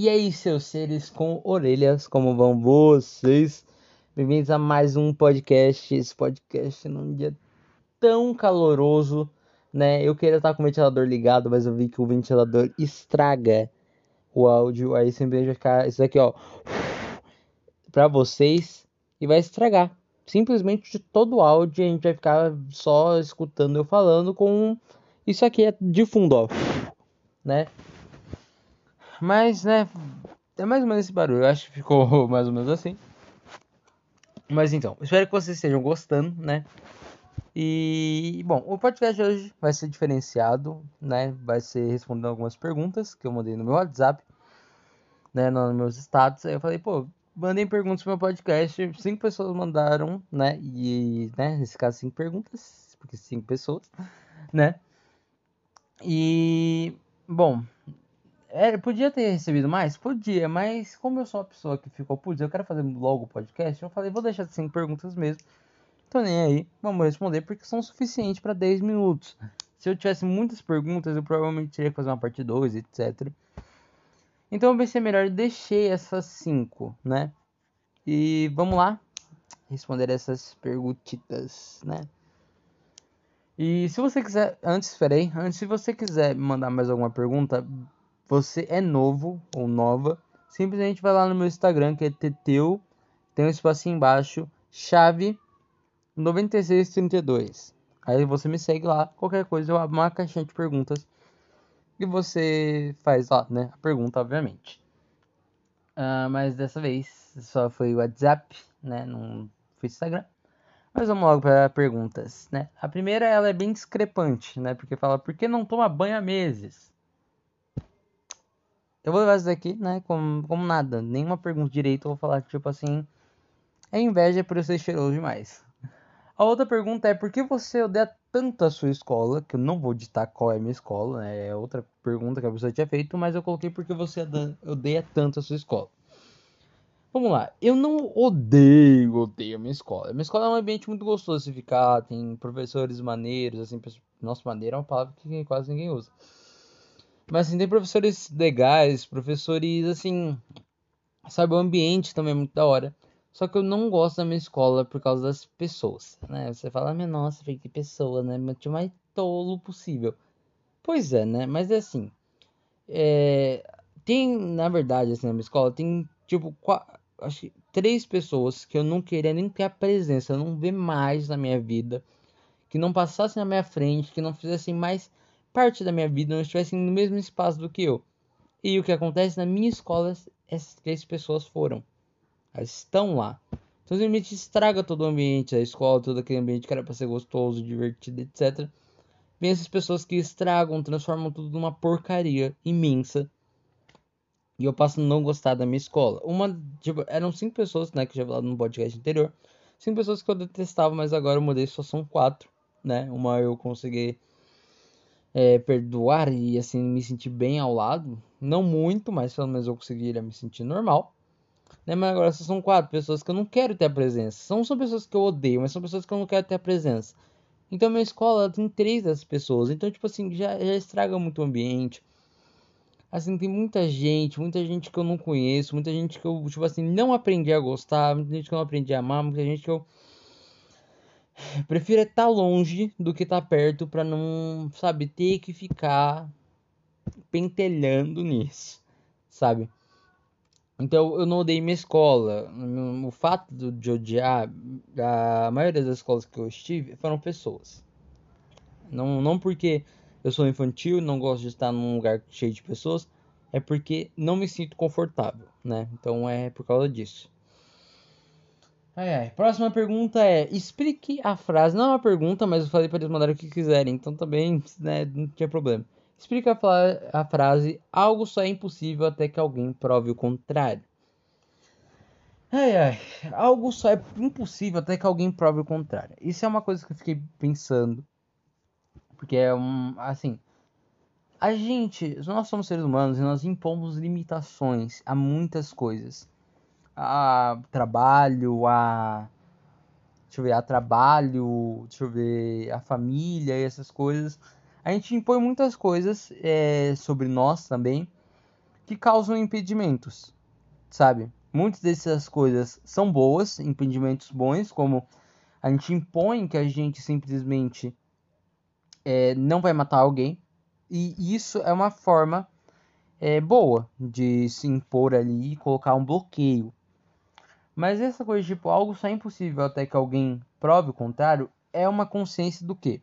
E aí, seus seres com orelhas, como vão vocês? Bem-vindos a mais um podcast. Esse podcast num dia tão caloroso, né? Eu queria estar com o ventilador ligado, mas eu vi que o ventilador estraga o áudio. Aí simplesmente vai ficar isso aqui, ó, para vocês e vai estragar. Simplesmente de todo o áudio a gente vai ficar só escutando eu falando com isso aqui é de fundo, ó, né? Mas, né, é mais ou menos esse barulho. Eu acho que ficou mais ou menos assim. Mas então, espero que vocês estejam gostando, né? E, bom, o podcast de hoje vai ser diferenciado, né? Vai ser respondendo algumas perguntas que eu mandei no meu WhatsApp, né? Nos meus status. Aí eu falei, pô, mandem perguntas pro meu podcast. Cinco pessoas mandaram, né? E, né, nesse caso, cinco perguntas, porque cinco pessoas, né? E, bom, é, podia ter recebido mais? Podia, mas como eu sou uma pessoa que ficou, putz, eu quero fazer logo o podcast, eu falei, vou deixar de 5 perguntas mesmo. Tô nem aí, vamos responder porque são suficientes para 10 minutos. Se eu tivesse muitas perguntas, eu provavelmente teria que fazer uma parte 2, etc. Então eu pensei melhor deixei essas 5, né? E vamos lá responder essas perguntitas, né? E se você quiser, antes, esperei, antes, se você quiser mandar mais alguma pergunta, você é novo ou nova, simplesmente vai lá no meu Instagram, que é Teteu, tem um espaço embaixo, chave 9632. Aí você me segue lá, qualquer coisa eu abro uma caixinha de perguntas e você faz lá, né, a pergunta, obviamente. Uh, mas dessa vez só foi o WhatsApp, né, não foi Instagram. Mas vamos logo para perguntas, né? A primeira ela é bem discrepante, né? Porque fala, por que não toma banho há meses? Eu vou levar isso daqui, né, como, como nada. Nenhuma pergunta direito, eu vou falar, tipo assim. É inveja por eu ser cheiroso demais. A outra pergunta é por que você odeia tanto a sua escola? Que eu não vou ditar qual é a minha escola, né? É outra pergunta que a pessoa tinha feito, mas eu coloquei porque você odeia tanto a sua escola. Vamos lá, eu não odeio, odeio a minha escola. A minha escola é um ambiente muito gostoso de ficar, tem professores maneiros, assim, nossa, maneira é uma palavra que quase ninguém usa. Mas assim, tem professores legais, professores assim. Sabe, o ambiente também é muito da hora. Só que eu não gosto da minha escola por causa das pessoas, né? Você fala, minha nossa, que pessoa, né? Meu tio mais tolo possível. Pois é, né? Mas é assim. É... Tem, na verdade, assim, na minha escola, tem tipo, quatro, acho que três pessoas que eu não queria nem ter a presença, não ver mais na minha vida. Que não passassem na minha frente, que não fizessem mais parte da minha vida não estivessem no mesmo espaço do que eu. E o que acontece na minha escola, essas três pessoas foram. Elas estão lá. Então simplesmente estraga todo o ambiente da escola, todo aquele ambiente que era para ser gostoso, divertido, etc. Vem essas pessoas que estragam, transformam tudo numa porcaria imensa. E eu passo a não gostar da minha escola. Uma, tipo, eram cinco pessoas, né, que eu já falado no podcast anterior. Cinco pessoas que eu detestava, mas agora eu mudei, só são quatro, né? Uma eu consegui é, perdoar e assim me sentir bem ao lado. Não muito, mas pelo menos eu conseguiria me sentir normal. Né? Mas agora são quatro pessoas que eu não quero ter a presença. São pessoas que eu odeio, mas são pessoas que eu não quero ter a presença. Então minha escola tem três dessas pessoas. Então, tipo assim, já, já estraga muito o ambiente. Assim, tem muita gente, muita gente que eu não conheço, muita gente que eu, tipo assim, não aprendi a gostar, muita gente que eu não aprendi a amar, muita gente que eu prefiro estar longe do que estar perto para não, sabe, ter que ficar pentelhando nisso, sabe? Então eu não odeio minha escola. O fato de odiar a maioria das escolas que eu estive foram pessoas. Não, não porque eu sou infantil, não gosto de estar num lugar cheio de pessoas, é porque não me sinto confortável, né? Então é por causa disso. Ai, ai. Próxima pergunta é: explique a frase. Não é uma pergunta, mas eu falei para eles mandarem o que quiserem, então também né, não tinha problema. Explica a, a frase: algo só é impossível até que alguém prove o contrário. Ai, ai. Algo só é impossível até que alguém prove o contrário. Isso é uma coisa que eu fiquei pensando. Porque é um. Assim. A gente. Nós somos seres humanos e nós impomos limitações a muitas coisas a trabalho, a deixa eu ver, a trabalho, deixa eu ver, a família e essas coisas. A gente impõe muitas coisas é, sobre nós também que causam impedimentos, sabe? Muitas dessas coisas são boas, impedimentos bons, como a gente impõe que a gente simplesmente é, não vai matar alguém, e isso é uma forma é, boa de se impor ali e colocar um bloqueio. Mas essa coisa, tipo, algo só é impossível até que alguém prove o contrário, é uma consciência do que?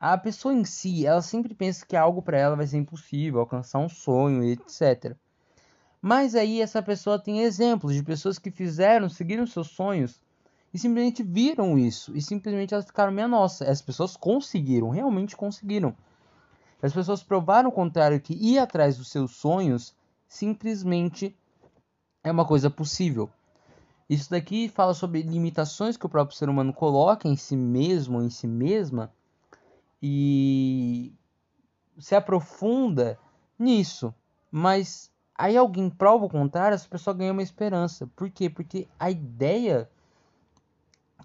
A pessoa em si, ela sempre pensa que algo para ela vai ser impossível, alcançar um sonho, etc. Mas aí essa pessoa tem exemplos de pessoas que fizeram, seguiram seus sonhos e simplesmente viram isso e simplesmente elas ficaram minha nossa. As pessoas conseguiram, realmente conseguiram. As pessoas provaram o contrário que ir atrás dos seus sonhos simplesmente é uma coisa possível. Isso daqui fala sobre limitações que o próprio ser humano coloca em si mesmo, em si mesma, e se aprofunda nisso. Mas aí alguém prova o contrário, essa pessoa ganha uma esperança. Por quê? Porque a ideia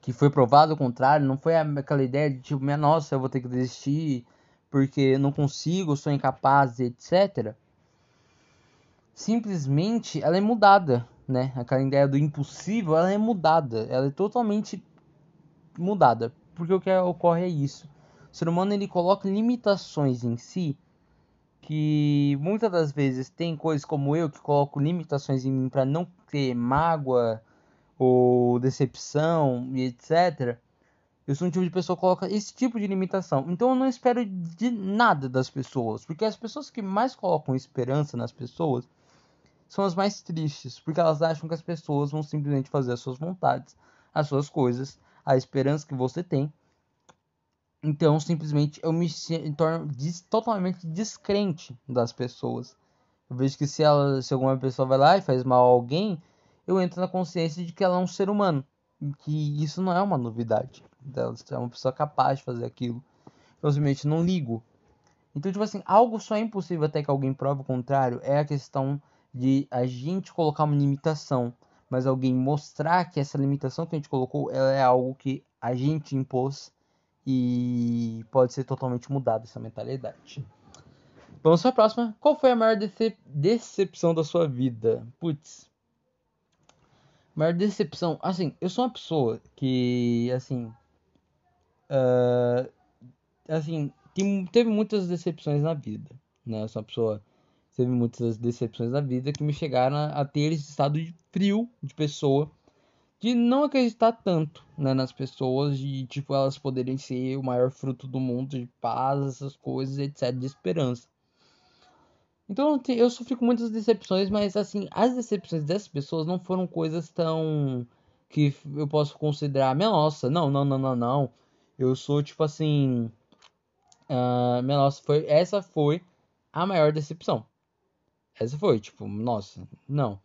que foi provado o contrário não foi aquela ideia de tipo, minha nossa, eu vou ter que desistir porque não consigo, sou incapaz, etc. Simplesmente ela é mudada né? Aquela ideia do impossível, ela é mudada, ela é totalmente mudada, porque o que ocorre é isso. O ser humano ele coloca limitações em si que muitas das vezes tem coisas como eu que coloco limitações em mim para não ter mágoa ou decepção e etc. Eu sou um tipo de pessoa que coloca esse tipo de limitação. Então eu não espero de nada das pessoas, porque as pessoas que mais colocam esperança nas pessoas são as mais tristes, porque elas acham que as pessoas vão simplesmente fazer as suas vontades, as suas coisas, a esperança que você tem. Então, simplesmente, eu me torno des totalmente descrente das pessoas. Eu vejo que se, ela, se alguma pessoa vai lá e faz mal a alguém, eu entro na consciência de que ela é um ser humano. Que isso não é uma novidade. Ela é uma pessoa capaz de fazer aquilo. Eu simplesmente não ligo. Então, tipo assim, algo só é impossível até que alguém prove o contrário é a questão de a gente colocar uma limitação, mas alguém mostrar que essa limitação que a gente colocou ela é algo que a gente impôs e pode ser totalmente mudada essa mentalidade. Vamos para a próxima. Qual foi a maior decep decepção da sua vida? Putz. Maior decepção. Assim, eu sou uma pessoa que, assim. Uh, assim, tem, teve muitas decepções na vida. Né? Eu sou uma pessoa teve muitas decepções na vida que me chegaram a ter esse estado de frio de pessoa, de não acreditar tanto né, nas pessoas, de tipo elas poderem ser o maior fruto do mundo, de paz, essas coisas, etc, de esperança. Então eu sofri com muitas decepções, mas assim, as decepções dessas pessoas não foram coisas tão que eu posso considerar, minha nossa, não, não, não, não, não. Eu sou tipo assim, uh, minha nossa, foi essa foi a maior decepção. Essa foi, tipo, nossa, não.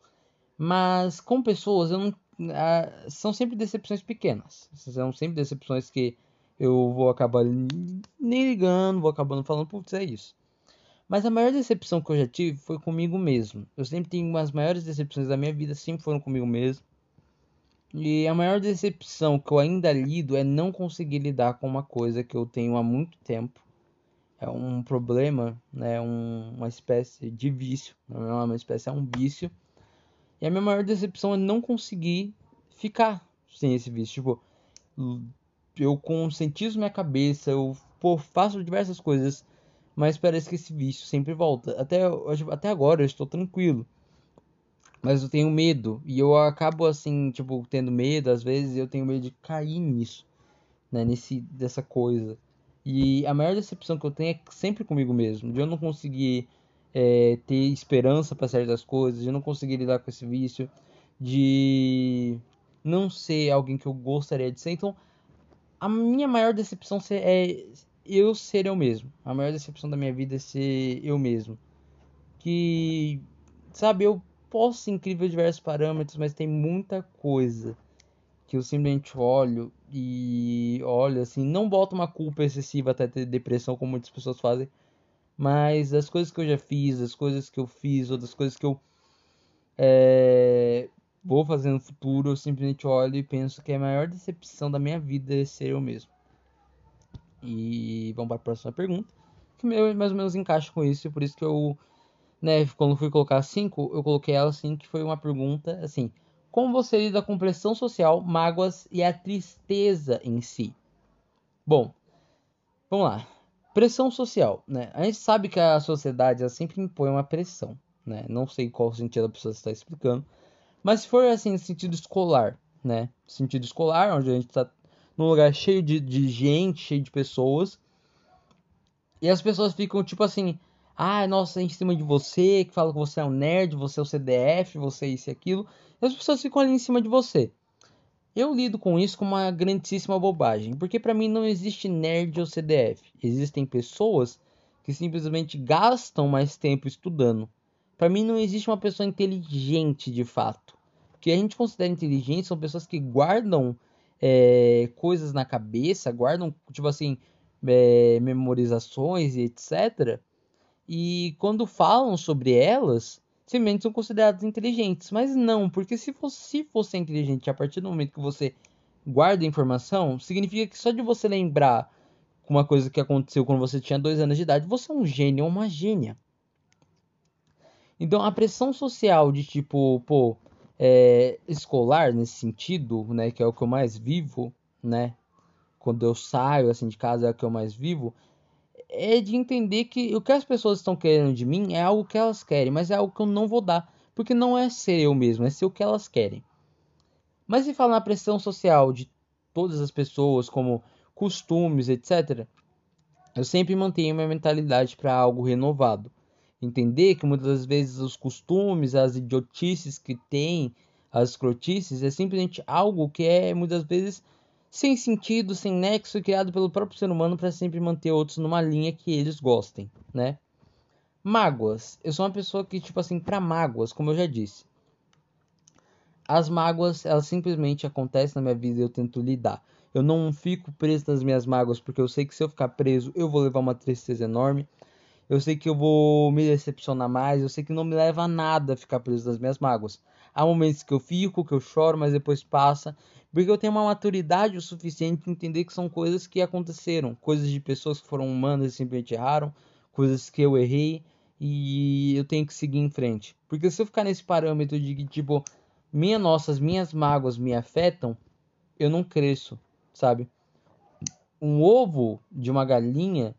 Mas com pessoas, eu não. Ah, são sempre decepções pequenas. São sempre decepções que eu vou acabar nem ligando, vou acabando falando, putz, é isso. Mas a maior decepção que eu já tive foi comigo mesmo. Eu sempre tenho as maiores decepções da minha vida, sempre foram comigo mesmo. E a maior decepção que eu ainda lido é não conseguir lidar com uma coisa que eu tenho há muito tempo é um problema, né? Um, uma espécie de vício, não é uma espécie, é um vício. E a minha maior decepção é não conseguir ficar sem esse vício. Tipo, eu conscientizo minha cabeça, eu pô, faço diversas coisas, mas parece que esse vício sempre volta. Até, até agora eu estou tranquilo. Mas eu tenho medo. E eu acabo assim, tipo, tendo medo, às vezes eu tenho medo de cair nisso. Né? Nesse, dessa coisa. E a maior decepção que eu tenho é sempre comigo mesmo, de eu não conseguir é, ter esperança para certas coisas, de eu não conseguir lidar com esse vício, de não ser alguém que eu gostaria de ser. Então, a minha maior decepção é eu ser eu mesmo. A maior decepção da minha vida é ser eu mesmo. Que, sabe, eu posso ser incrível em diversos parâmetros, mas tem muita coisa que eu simplesmente olho e olho assim, não boto uma culpa excessiva até ter depressão como muitas pessoas fazem, mas as coisas que eu já fiz, as coisas que eu fiz, ou das coisas que eu é, vou fazer no futuro, eu simplesmente olho e penso que a maior decepção da minha vida é ser eu mesmo. E vamos para a próxima pergunta, que mais ou menos encaixa com isso, por isso que eu né, quando fui colocar cinco, eu coloquei ela assim, que foi uma pergunta assim: como você lida com pressão social, mágoas e a tristeza em si? Bom, vamos lá. Pressão social, né? A gente sabe que a sociedade sempre impõe uma pressão, né? Não sei qual sentido a pessoa está explicando, mas se for assim, sentido escolar, né? Sentido escolar, onde a gente está num lugar cheio de, de gente, cheio de pessoas, e as pessoas ficam tipo assim: ah, nossa, em cima de você, que fala que você é um nerd, você é o CDF, você é isso e aquilo. As pessoas ficam ali em cima de você. Eu lido com isso como uma grandíssima bobagem, porque para mim não existe nerd ou CDF. Existem pessoas que simplesmente gastam mais tempo estudando. Para mim não existe uma pessoa inteligente de fato. O que a gente considera inteligente são pessoas que guardam é, coisas na cabeça, guardam, tipo assim, é, memorizações e etc e quando falam sobre elas, simplesmente são consideradas inteligentes. Mas não, porque se se fosse inteligente a partir do momento que você guarda a informação, significa que só de você lembrar uma coisa que aconteceu quando você tinha dois anos de idade, você é um gênio ou uma gênia. Então a pressão social de tipo, pô, é, escolar nesse sentido, né, que é o que eu mais vivo, né, quando eu saio assim de casa é o que eu mais vivo, é de entender que o que as pessoas estão querendo de mim é algo que elas querem, mas é algo que eu não vou dar, porque não é ser eu mesmo, é ser o que elas querem. Mas se falar na pressão social de todas as pessoas, como costumes, etc., eu sempre mantenho minha mentalidade para algo renovado. Entender que muitas das vezes os costumes, as idiotices que tem, as escrotices, é simplesmente algo que é muitas vezes sem sentido, sem nexo, criado pelo próprio ser humano para sempre manter outros numa linha que eles gostem, né? Mágoas. Eu sou uma pessoa que, tipo assim, para mágoas, como eu já disse, as mágoas, elas simplesmente acontecem na minha vida e eu tento lidar. Eu não fico preso nas minhas mágoas porque eu sei que se eu ficar preso, eu vou levar uma tristeza enorme. Eu sei que eu vou me decepcionar mais, eu sei que não me leva a nada ficar preso nas minhas mágoas. Há momentos que eu fico, que eu choro, mas depois passa porque eu tenho uma maturidade o suficiente para entender que são coisas que aconteceram, coisas de pessoas que foram humanas e simplesmente erraram, coisas que eu errei e eu tenho que seguir em frente. Porque se eu ficar nesse parâmetro de que, tipo, minha nossa, as minhas mágoas me afetam, eu não cresço, sabe? Um ovo de uma galinha,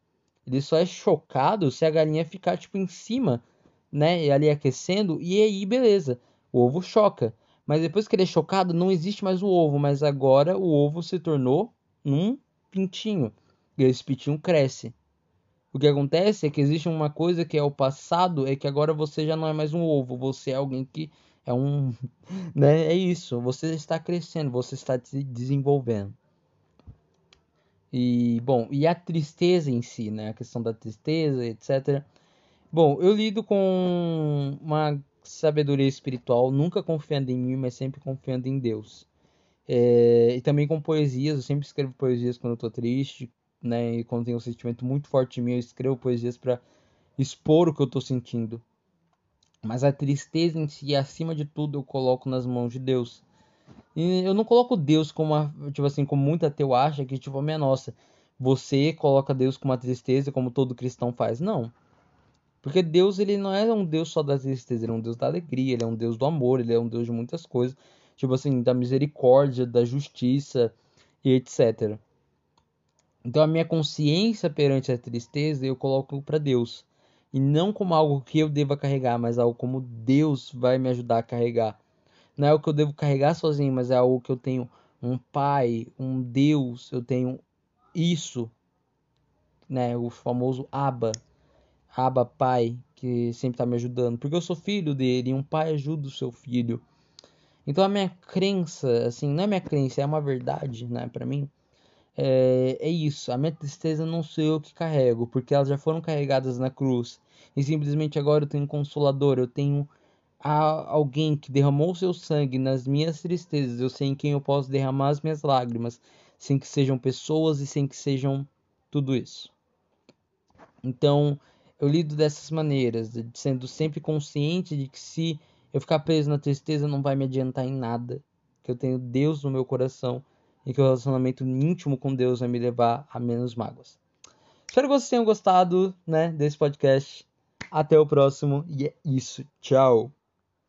ele só é chocado se a galinha ficar, tipo, em cima, né? E ali aquecendo, e aí, beleza. O ovo choca. Mas depois que ele é chocado, não existe mais o ovo, mas agora o ovo se tornou um pintinho. E esse pintinho cresce. O que acontece é que existe uma coisa que é o passado, é que agora você já não é mais um ovo, você é alguém que é um, né? É isso, você está crescendo, você está se desenvolvendo. E bom, e a tristeza em si, né? A questão da tristeza, etc. Bom, eu lido com uma sabedoria espiritual, nunca confiando em mim, mas sempre confiando em Deus. É, e também com poesias, eu sempre escrevo poesias quando eu tô triste, né? E quando tenho um sentimento muito forte em mim, eu escrevo poesias para expor o que eu tô sentindo. Mas a tristeza em si, acima de tudo, eu coloco nas mãos de Deus. E eu não coloco Deus como uma, tipo assim, como muita teu acha que tipo, minha nossa, você coloca Deus com uma tristeza como todo cristão faz. Não. Porque Deus, ele não é um Deus só da tristeza, ele é um Deus da alegria, ele é um Deus do amor, ele é um Deus de muitas coisas. Tipo assim, da misericórdia, da justiça e etc. Então a minha consciência perante a tristeza eu coloco para Deus. E não como algo que eu deva carregar, mas algo como Deus vai me ajudar a carregar. Não é algo que eu devo carregar sozinho, mas é algo que eu tenho um pai, um Deus, eu tenho isso, né, o famoso Abba, Aba Pai, que sempre está me ajudando, porque eu sou filho dele e um pai ajuda o seu filho. Então a minha crença, assim, não é minha crença, é uma verdade, né, para mim. É, é isso, a minha tristeza não sou eu que carrego, porque elas já foram carregadas na cruz. E simplesmente agora eu tenho um consolador, eu tenho alguém que derramou seu sangue nas minhas tristezas, eu sei em quem eu posso derramar as minhas lágrimas, sem que sejam pessoas e sem que sejam tudo isso. Então, eu lido dessas maneiras, sendo sempre consciente de que se eu ficar preso na tristeza não vai me adiantar em nada, que eu tenho Deus no meu coração e que o relacionamento íntimo com Deus vai me levar a menos mágoas. Espero que vocês tenham gostado, né, desse podcast. Até o próximo e é isso. Tchau.